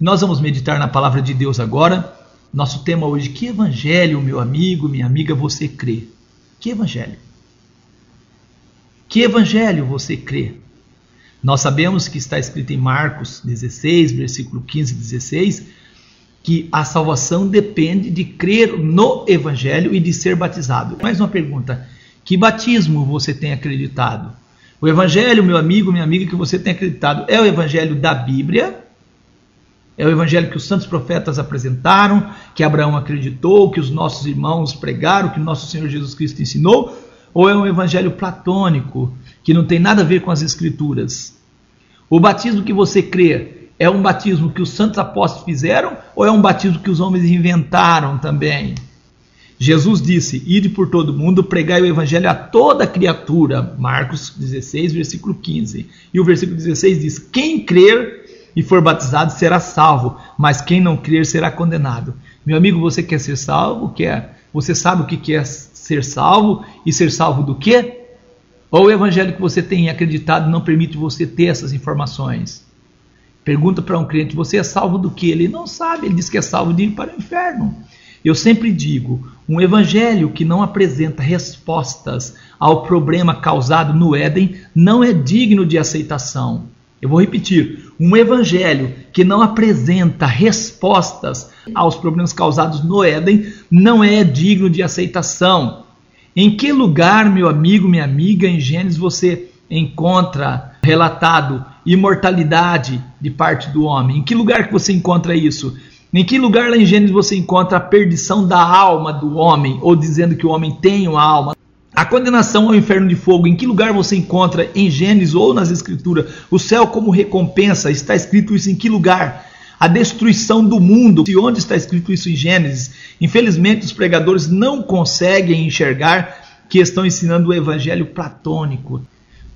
Nós vamos meditar na palavra de Deus agora. Nosso tema hoje: que evangelho, meu amigo, minha amiga, você crê? Que evangelho? Que evangelho você crê? Nós sabemos que está escrito em Marcos 16, versículo 15 e 16, que a salvação depende de crer no evangelho e de ser batizado. Mais uma pergunta: que batismo você tem acreditado? O evangelho, meu amigo, minha amiga, que você tem acreditado é o evangelho da Bíblia é o evangelho que os santos profetas apresentaram, que Abraão acreditou, que os nossos irmãos pregaram, que nosso Senhor Jesus Cristo ensinou? Ou é um evangelho platônico, que não tem nada a ver com as escrituras? O batismo que você crê é um batismo que os santos apóstolos fizeram ou é um batismo que os homens inventaram também? Jesus disse: Ide por todo mundo, pregai o evangelho a toda criatura. Marcos 16, versículo 15. E o versículo 16 diz: Quem crer e for batizado será salvo, mas quem não crer será condenado. Meu amigo, você quer ser salvo? Quer? Você sabe o que é ser salvo e ser salvo do quê? Ou o evangelho que você tem acreditado não permite você ter essas informações? Pergunta para um crente: você é salvo do que? Ele não sabe, ele diz que é salvo de ir para o inferno. Eu sempre digo: um evangelho que não apresenta respostas ao problema causado no Éden não é digno de aceitação. Eu vou repetir: um evangelho que não apresenta respostas aos problemas causados no Éden não é digno de aceitação. Em que lugar, meu amigo, minha amiga, em Gênesis você encontra relatado imortalidade de parte do homem? Em que lugar que você encontra isso? Em que lugar lá em Gênesis você encontra a perdição da alma do homem, ou dizendo que o homem tem uma alma? A condenação ao inferno de fogo, em que lugar você encontra em Gênesis ou nas Escrituras? O céu como recompensa, está escrito isso em que lugar? A destruição do mundo, e onde está escrito isso em Gênesis? Infelizmente, os pregadores não conseguem enxergar que estão ensinando o evangelho platônico.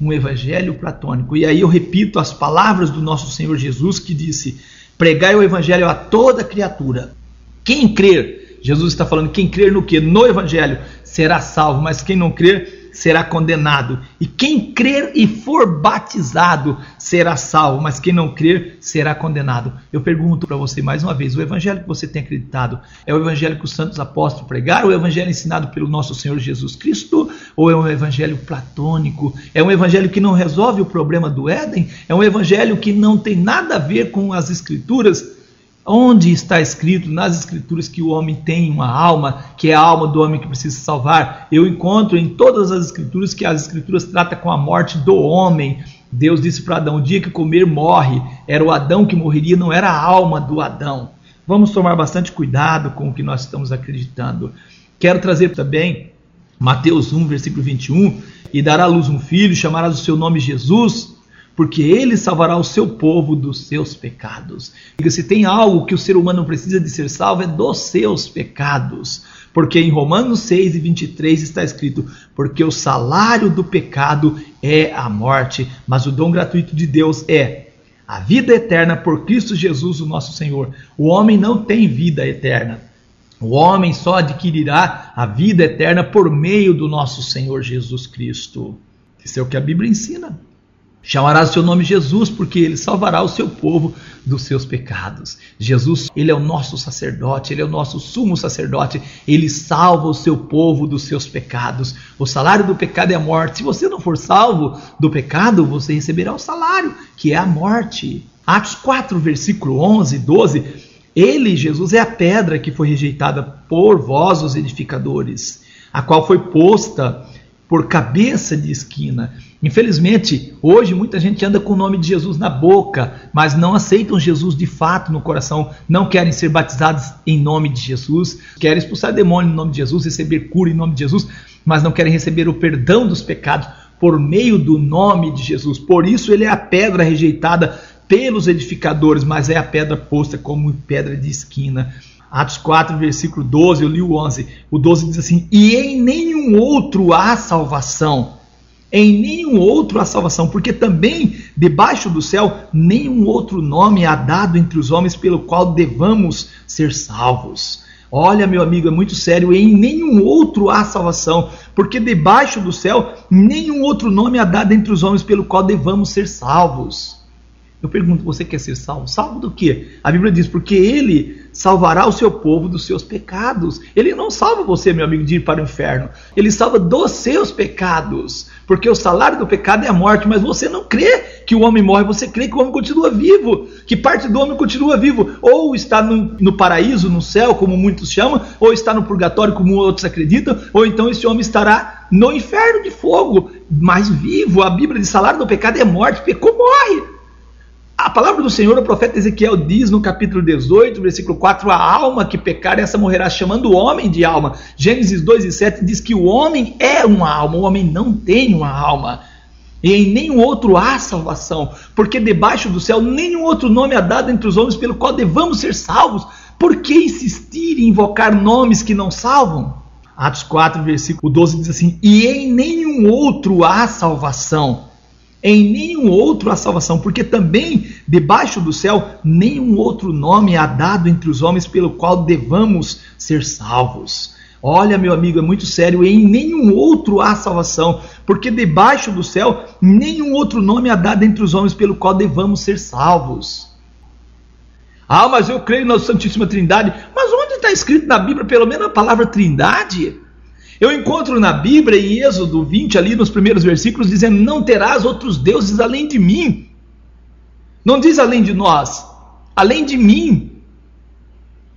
Um evangelho platônico. E aí eu repito as palavras do nosso Senhor Jesus que disse: pregai o evangelho a toda criatura. Quem crer Jesus está falando: quem crer no que? No Evangelho será salvo, mas quem não crer será condenado. E quem crer e for batizado será salvo, mas quem não crer será condenado. Eu pergunto para você mais uma vez: o evangelho que você tem acreditado é o evangelho que os santos apóstolos pregaram, o evangelho ensinado pelo nosso Senhor Jesus Cristo, ou é um evangelho platônico? É um evangelho que não resolve o problema do Éden? É um evangelho que não tem nada a ver com as escrituras? Onde está escrito nas Escrituras que o homem tem uma alma, que é a alma do homem que precisa salvar? Eu encontro em todas as Escrituras que as Escrituras tratam com a morte do homem. Deus disse para Adão: o dia que comer, morre. Era o Adão que morreria, não era a alma do Adão. Vamos tomar bastante cuidado com o que nós estamos acreditando. Quero trazer também Mateus 1, versículo 21. E dará à luz um filho, chamarás o seu nome Jesus porque ele salvará o seu povo dos seus pecados. Se tem algo que o ser humano precisa de ser salvo é dos seus pecados. Porque em Romanos 6 e 23 está escrito: Porque o salário do pecado é a morte, mas o dom gratuito de Deus é a vida eterna por Cristo Jesus, o nosso Senhor. O homem não tem vida eterna. O homem só adquirirá a vida eterna por meio do nosso Senhor Jesus Cristo. Isso é o que a Bíblia ensina. Chamará o seu nome Jesus, porque ele salvará o seu povo dos seus pecados. Jesus, ele é o nosso sacerdote, ele é o nosso sumo sacerdote, ele salva o seu povo dos seus pecados. O salário do pecado é a morte. Se você não for salvo do pecado, você receberá o salário, que é a morte. Atos 4, versículo 11 e 12. Ele, Jesus, é a pedra que foi rejeitada por vós, os edificadores, a qual foi posta por cabeça de esquina. Infelizmente, hoje muita gente anda com o nome de Jesus na boca, mas não aceitam Jesus de fato no coração, não querem ser batizados em nome de Jesus, querem expulsar demônio em nome de Jesus, receber cura em nome de Jesus, mas não querem receber o perdão dos pecados por meio do nome de Jesus. Por isso ele é a pedra rejeitada pelos edificadores, mas é a pedra posta como pedra de esquina. Atos 4, versículo 12, eu li o 11. O 12 diz assim: E em nenhum outro há salvação. Em nenhum outro há salvação, porque também debaixo do céu nenhum outro nome há dado entre os homens pelo qual devamos ser salvos. Olha, meu amigo, é muito sério. Em nenhum outro há salvação, porque debaixo do céu nenhum outro nome há dado entre os homens pelo qual devamos ser salvos. Eu pergunto, você quer ser salvo? Salvo do quê? A Bíblia diz, porque ele salvará o seu povo dos seus pecados. Ele não salva você, meu amigo, de ir para o inferno. Ele salva dos seus pecados. Porque o salário do pecado é a morte, mas você não crê que o homem morre, você crê que o homem continua vivo, que parte do homem continua vivo. Ou está no, no paraíso, no céu, como muitos chamam, ou está no purgatório, como outros acreditam, ou então esse homem estará no inferno de fogo, mas vivo. A Bíblia diz: salário do pecado é morte, pecou, morre. A palavra do Senhor, o profeta Ezequiel diz no capítulo 18, versículo 4, a alma que pecar, essa morrerá, chamando o homem de alma. Gênesis 2 e 7 diz que o homem é uma alma, o homem não tem uma alma. E em nenhum outro há salvação, porque debaixo do céu nenhum outro nome é dado entre os homens pelo qual devamos ser salvos. Por que insistir em invocar nomes que não salvam? Atos 4, versículo 12 diz assim: E em nenhum outro há salvação em nenhum outro há salvação, porque também debaixo do céu nenhum outro nome há dado entre os homens pelo qual devamos ser salvos. Olha, meu amigo, é muito sério, em nenhum outro há salvação, porque debaixo do céu nenhum outro nome há dado entre os homens pelo qual devamos ser salvos. Ah, mas eu creio na Santíssima Trindade. Mas onde está escrito na Bíblia, pelo menos a palavra Trindade? Eu encontro na Bíblia, em Êxodo 20, ali nos primeiros versículos, dizendo: Não terás outros deuses além de mim. Não diz além de nós, além de mim.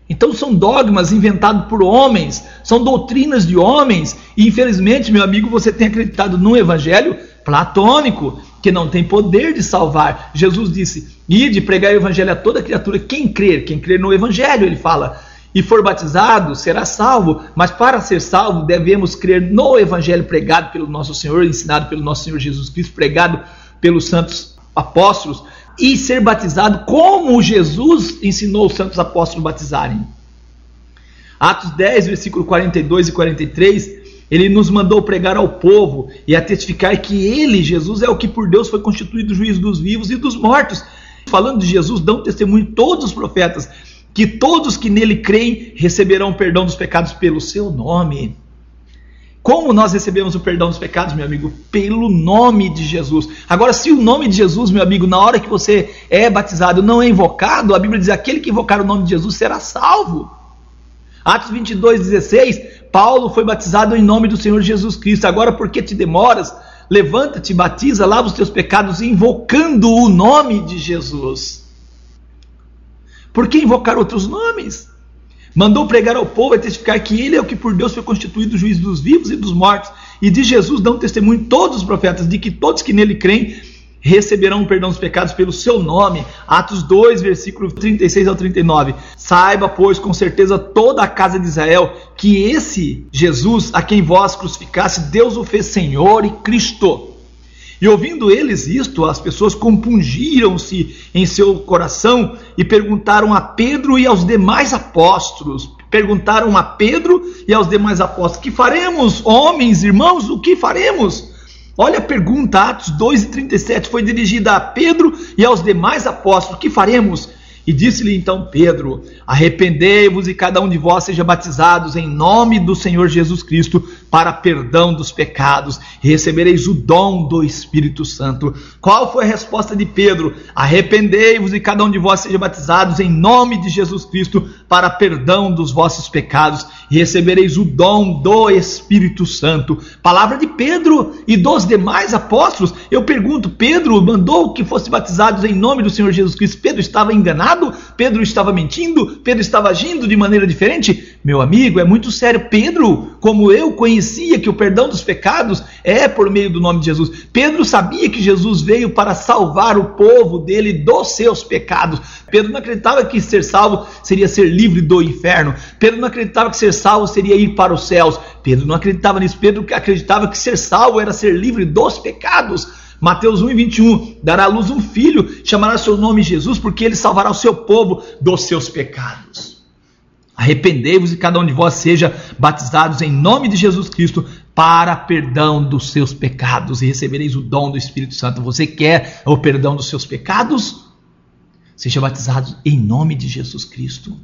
Então são dogmas inventados por homens, são doutrinas de homens, e infelizmente, meu amigo, você tem acreditado num evangelho platônico, que não tem poder de salvar. Jesus disse: Ide pregar o evangelho a toda criatura, quem crer, quem crer no evangelho, ele fala e for batizado, será salvo, mas para ser salvo devemos crer no evangelho pregado pelo nosso Senhor, ensinado pelo nosso Senhor Jesus Cristo, pregado pelos santos apóstolos e ser batizado como Jesus ensinou os santos apóstolos batizarem. Atos 10, versículo 42 e 43, ele nos mandou pregar ao povo e a testificar que ele, Jesus, é o que por Deus foi constituído juiz dos vivos e dos mortos. Falando de Jesus, dão testemunho todos os profetas que todos que nele creem receberão perdão dos pecados pelo seu nome. Como nós recebemos o perdão dos pecados, meu amigo? Pelo nome de Jesus. Agora, se o nome de Jesus, meu amigo, na hora que você é batizado, não é invocado, a Bíblia diz: aquele que invocar o nome de Jesus será salvo. Atos 22, 16: Paulo foi batizado em nome do Senhor Jesus Cristo. Agora, por que te demoras? Levanta-te, batiza, lava os teus pecados, invocando o nome de Jesus. Por que invocar outros nomes? Mandou pregar ao povo e testificar que ele é o que por Deus foi constituído juiz dos vivos e dos mortos. E de Jesus dão testemunho todos os profetas de que todos que nele creem receberão o perdão dos pecados pelo seu nome. Atos 2, versículo 36 ao 39. Saiba, pois, com certeza toda a casa de Israel que esse Jesus a quem vós crucificaste, Deus o fez Senhor e Cristo e ouvindo eles isto, as pessoas compungiram-se em seu coração e perguntaram a Pedro e aos demais apóstolos. Perguntaram a Pedro e aos demais apóstolos: Que faremos, homens, irmãos? O que faremos? Olha a pergunta, Atos 2 e 37, foi dirigida a Pedro e aos demais apóstolos: Que faremos? E disse-lhe então Pedro: Arrependei-vos e cada um de vós seja batizados em nome do Senhor Jesus Cristo para perdão dos pecados, e recebereis o dom do Espírito Santo. Qual foi a resposta de Pedro? Arrependei-vos e cada um de vós seja batizados em nome de Jesus Cristo para perdão dos vossos pecados, e recebereis o dom do Espírito Santo. Palavra de Pedro e dos demais apóstolos. Eu pergunto: Pedro mandou que fosse batizados em nome do Senhor Jesus Cristo. Pedro estava enganado? Pedro estava mentindo? Pedro estava agindo de maneira diferente? Meu amigo, é muito sério. Pedro, como eu conhecia que o perdão dos pecados é por meio do nome de Jesus. Pedro sabia que Jesus veio para salvar o povo dele dos seus pecados. Pedro não acreditava que ser salvo seria ser livre do inferno. Pedro não acreditava que ser salvo seria ir para os céus. Pedro não acreditava nisso. Pedro acreditava que ser salvo era ser livre dos pecados. Mateus 1 e 21, dará à luz um filho, chamará seu nome Jesus, porque ele salvará o seu povo dos seus pecados. Arrependei-vos e cada um de vós seja batizados em nome de Jesus Cristo para perdão dos seus pecados e recebereis o dom do Espírito Santo. Você quer o perdão dos seus pecados? Seja batizado em nome de Jesus Cristo.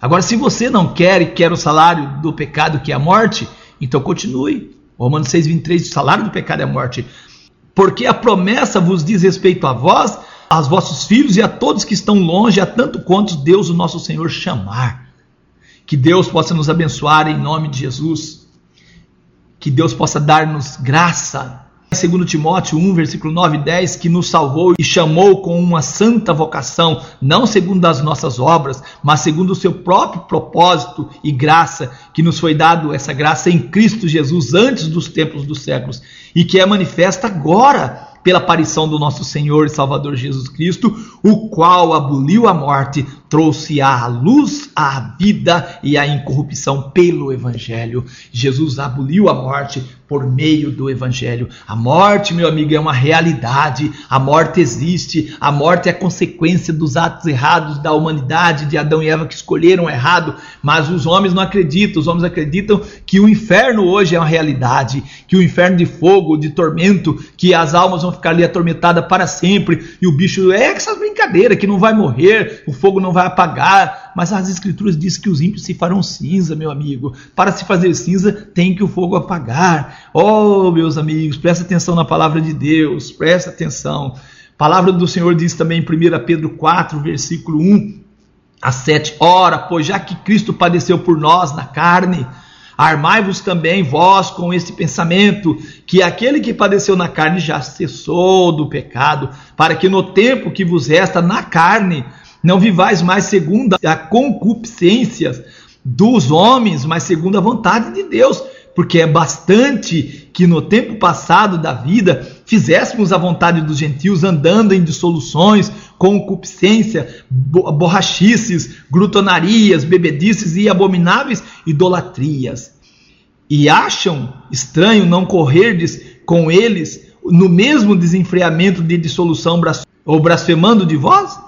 Agora, se você não quer e quer o salário do pecado que é a morte, então continue. Romanos 6,23, o salário do pecado é a morte. Porque a promessa vos diz respeito a vós, aos vossos filhos e a todos que estão longe, a tanto quanto Deus, o nosso Senhor, chamar. Que Deus possa nos abençoar em nome de Jesus. Que Deus possa dar-nos graça Segundo Timóteo 1, versículo 9 e 10, que nos salvou e chamou com uma santa vocação, não segundo as nossas obras, mas segundo o seu próprio propósito e graça, que nos foi dado essa graça em Cristo Jesus antes dos tempos dos séculos e que é manifesta agora pela aparição do nosso Senhor e Salvador Jesus Cristo, o qual aboliu a morte, trouxe à luz a vida e a incorrupção pelo Evangelho. Jesus aboliu a morte, por meio do Evangelho. A morte, meu amigo, é uma realidade. A morte existe. A morte é consequência dos atos errados da humanidade, de Adão e Eva que escolheram errado. Mas os homens não acreditam. Os homens acreditam que o inferno hoje é uma realidade, que o inferno de fogo, de tormento, que as almas vão ficar ali atormentadas para sempre. E o bicho é essa brincadeira que não vai morrer, o fogo não vai apagar. Mas as escrituras dizem que os ímpios se farão cinza, meu amigo. Para se fazer cinza, tem que o fogo apagar. Oh, meus amigos, presta atenção na palavra de Deus, presta atenção. A palavra do Senhor diz também em 1 Pedro 4, versículo 1 a 7. Ora, pois já que Cristo padeceu por nós na carne, armai-vos também vós com esse pensamento, que aquele que padeceu na carne já cessou do pecado, para que no tempo que vos resta na carne, não vivais mais segundo a concupiscência dos homens, mas segundo a vontade de Deus porque é bastante que no tempo passado da vida fizéssemos a vontade dos gentios, andando em dissoluções, concupiscência, borrachices, glutonarias, bebedices e abomináveis idolatrias. E acham estranho não correrdes com eles no mesmo desenfreamento de dissolução ou blasfemando de vós?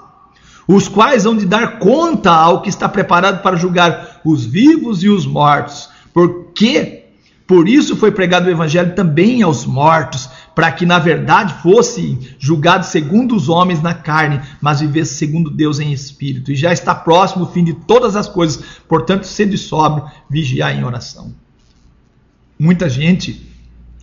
Os quais hão de dar conta ao que está preparado para julgar os vivos e os mortos, porque por isso foi pregado o evangelho também aos mortos, para que na verdade fosse julgado segundo os homens na carne, mas vivesse segundo Deus em espírito. E já está próximo o fim de todas as coisas, portanto, sede sóbrio, vigiar em oração. Muita gente,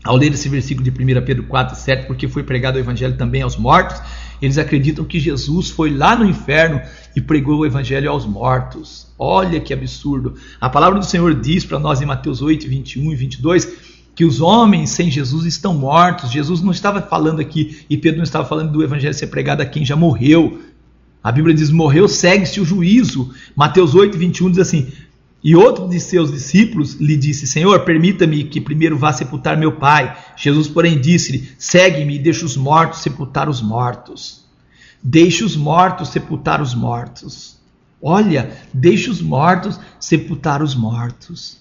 ao ler esse versículo de 1 Pedro 4, 7, porque foi pregado o evangelho também aos mortos, eles acreditam que Jesus foi lá no inferno e pregou o evangelho aos mortos. Olha que absurdo. A palavra do Senhor diz para nós em Mateus 8, 21 e 22 que os homens sem Jesus estão mortos. Jesus não estava falando aqui, e Pedro não estava falando do evangelho ser pregado a quem já morreu. A Bíblia diz: morreu, segue-se o juízo. Mateus 8, 21 diz assim: E outro de seus discípulos lhe disse: Senhor, permita-me que primeiro vá sepultar meu pai. Jesus, porém, disse-lhe: Segue-me e deixa os mortos sepultar os mortos. Deixe os mortos sepultar os mortos. Olha, deixe os mortos sepultar os mortos.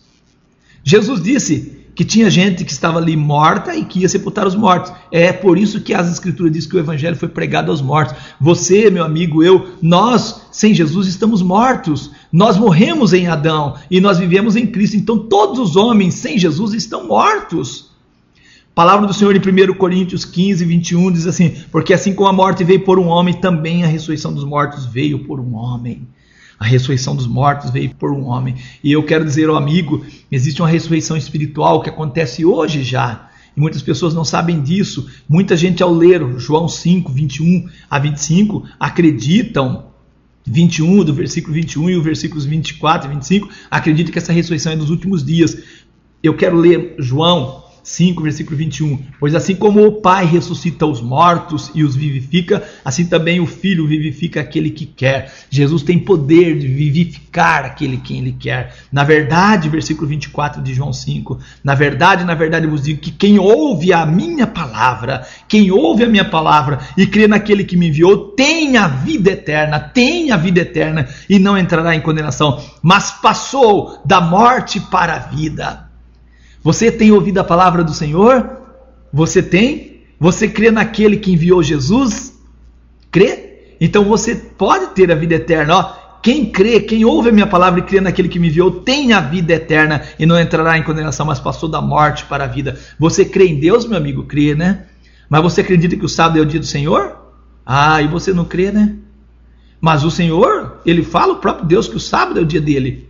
Jesus disse que tinha gente que estava ali morta e que ia sepultar os mortos. É por isso que as escrituras dizem que o evangelho foi pregado aos mortos. Você, meu amigo, eu, nós sem Jesus estamos mortos. Nós morremos em Adão e nós vivemos em Cristo. Então todos os homens sem Jesus estão mortos. Palavra do Senhor em 1 Coríntios 15, 21 diz assim: Porque assim como a morte veio por um homem, também a ressurreição dos mortos veio por um homem. A ressurreição dos mortos veio por um homem. E eu quero dizer ao amigo: existe uma ressurreição espiritual que acontece hoje já. E muitas pessoas não sabem disso. Muita gente, ao ler João 5, 21 a 25, acreditam 21, do versículo 21 e o versículos 24 e 25, acredita que essa ressurreição é dos últimos dias. Eu quero ler João 5, versículo 21. Pois assim como o Pai ressuscita os mortos e os vivifica, assim também o Filho vivifica aquele que quer. Jesus tem poder de vivificar aquele quem ele quer. Na verdade, versículo 24 de João 5, na verdade, na verdade eu vos digo que quem ouve a minha palavra, quem ouve a minha palavra e crê naquele que me enviou, tem a vida eterna, tem a vida eterna e não entrará em condenação, mas passou da morte para a vida. Você tem ouvido a palavra do Senhor? Você tem? Você crê naquele que enviou Jesus? Crê? Então você pode ter a vida eterna. Ó, quem crê, quem ouve a minha palavra e crê naquele que me enviou, tem a vida eterna e não entrará em condenação, mas passou da morte para a vida. Você crê em Deus, meu amigo? Crê, né? Mas você acredita que o sábado é o dia do Senhor? Ah, e você não crê, né? Mas o Senhor, ele fala o próprio Deus que o sábado é o dia dele.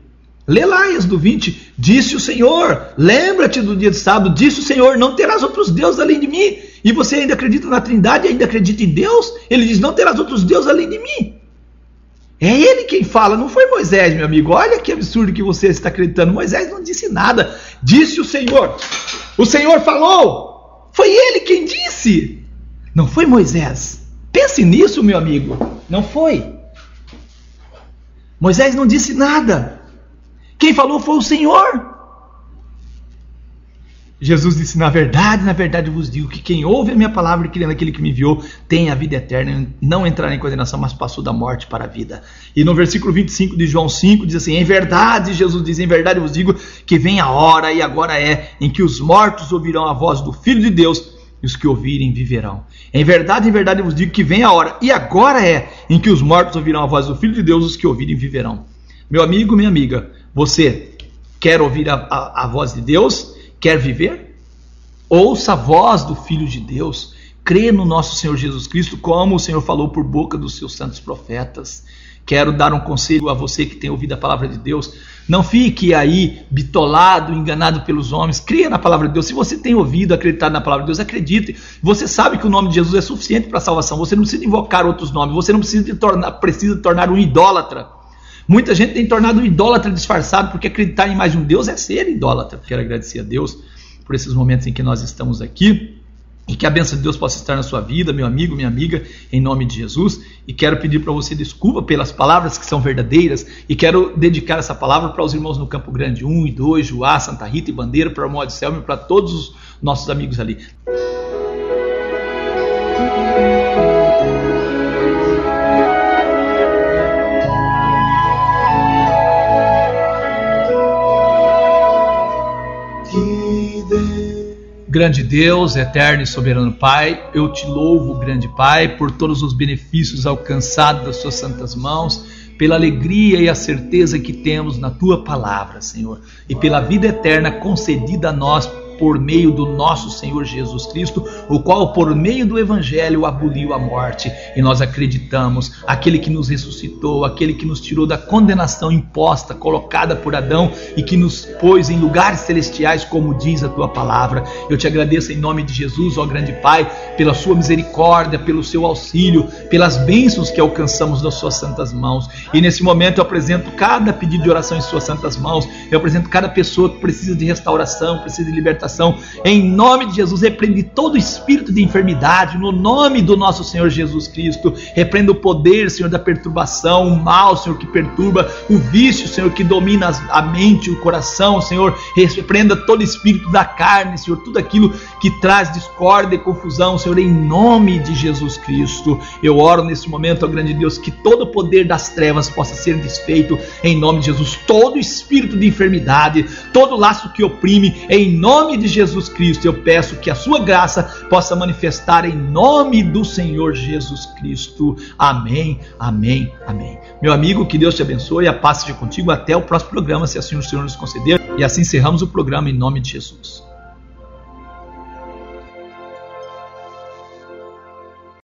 Lê Êxodo 20. Disse o Senhor: Lembra-te do dia de sábado. Disse o Senhor: Não terás outros deuses além de mim. E você ainda acredita na Trindade, ainda acredita em Deus? Ele diz: Não terás outros deuses além de mim. É ele quem fala, não foi Moisés, meu amigo. Olha que absurdo que você está acreditando. Moisés não disse nada. Disse o Senhor. O Senhor falou. Foi ele quem disse. Não foi Moisés. Pense nisso, meu amigo. Não foi. Moisés não disse nada. Quem falou foi o Senhor. Jesus disse: Na verdade, na verdade vos digo que quem ouve a minha palavra e crê naquele que me enviou tem a vida eterna, não entrará em condenação, mas passou da morte para a vida. E no versículo 25 de João 5 diz assim: Em verdade, Jesus diz: Em verdade vos digo que vem a hora, e agora é, em que os mortos ouvirão a voz do Filho de Deus, e os que ouvirem viverão. Em verdade, em verdade vos digo que vem a hora, e agora é, em que os mortos ouvirão a voz do Filho de Deus, e os que ouvirem viverão. Meu amigo, minha amiga, você quer ouvir a, a, a voz de Deus? Quer viver? Ouça a voz do Filho de Deus. Crê no nosso Senhor Jesus Cristo, como o Senhor falou por boca dos seus santos profetas. Quero dar um conselho a você que tem ouvido a palavra de Deus. Não fique aí bitolado, enganado pelos homens. Cria na palavra de Deus. Se você tem ouvido, acreditado na palavra de Deus, acredite. Você sabe que o nome de Jesus é suficiente para a salvação. Você não precisa invocar outros nomes. Você não precisa, tornar, precisa tornar um idólatra. Muita gente tem tornado um idólatra disfarçado, porque acreditar em mais um Deus é ser idólatra. Quero agradecer a Deus por esses momentos em que nós estamos aqui. E que a bênção de Deus possa estar na sua vida, meu amigo, minha amiga, em nome de Jesus. E quero pedir para você desculpa pelas palavras que são verdadeiras. E quero dedicar essa palavra para os irmãos no Campo Grande 1 e 2, Juá, Santa Rita e Bandeira, para o Modo Selma e para todos os nossos amigos ali. Grande Deus, eterno e soberano Pai, eu te louvo, grande Pai, por todos os benefícios alcançados das suas santas mãos, pela alegria e a certeza que temos na tua palavra, Senhor, e pela vida eterna concedida a nós por meio do nosso Senhor Jesus Cristo, o qual, por meio do Evangelho, aboliu a morte. E nós acreditamos, aquele que nos ressuscitou, aquele que nos tirou da condenação imposta, colocada por Adão e que nos pôs em lugares celestiais, como diz a tua palavra. Eu te agradeço em nome de Jesus, ó grande Pai, pela sua misericórdia, pelo seu auxílio, pelas bênçãos que alcançamos das suas santas mãos. E nesse momento eu apresento cada pedido de oração em suas santas mãos, eu apresento cada pessoa que precisa de restauração, precisa de libertação em nome de Jesus, repreende todo espírito de enfermidade, no nome do nosso Senhor Jesus Cristo. Repreenda o poder, Senhor, da perturbação, o mal, Senhor, que perturba, o vício, Senhor, que domina a mente, o coração, Senhor. Repreenda todo espírito da carne, Senhor, tudo aquilo que traz discórdia e confusão, Senhor, em nome de Jesus Cristo. Eu oro nesse momento, ó grande Deus, que todo o poder das trevas possa ser desfeito em nome de Jesus. Todo espírito de enfermidade, todo laço que oprime, em de Jesus Cristo, eu peço que a sua graça possa manifestar em nome do Senhor Jesus Cristo. Amém, amém, amém. Meu amigo, que Deus te abençoe, a paz seja contigo até o próximo programa, se assim o Senhor nos conceder. E assim encerramos o programa em nome de Jesus.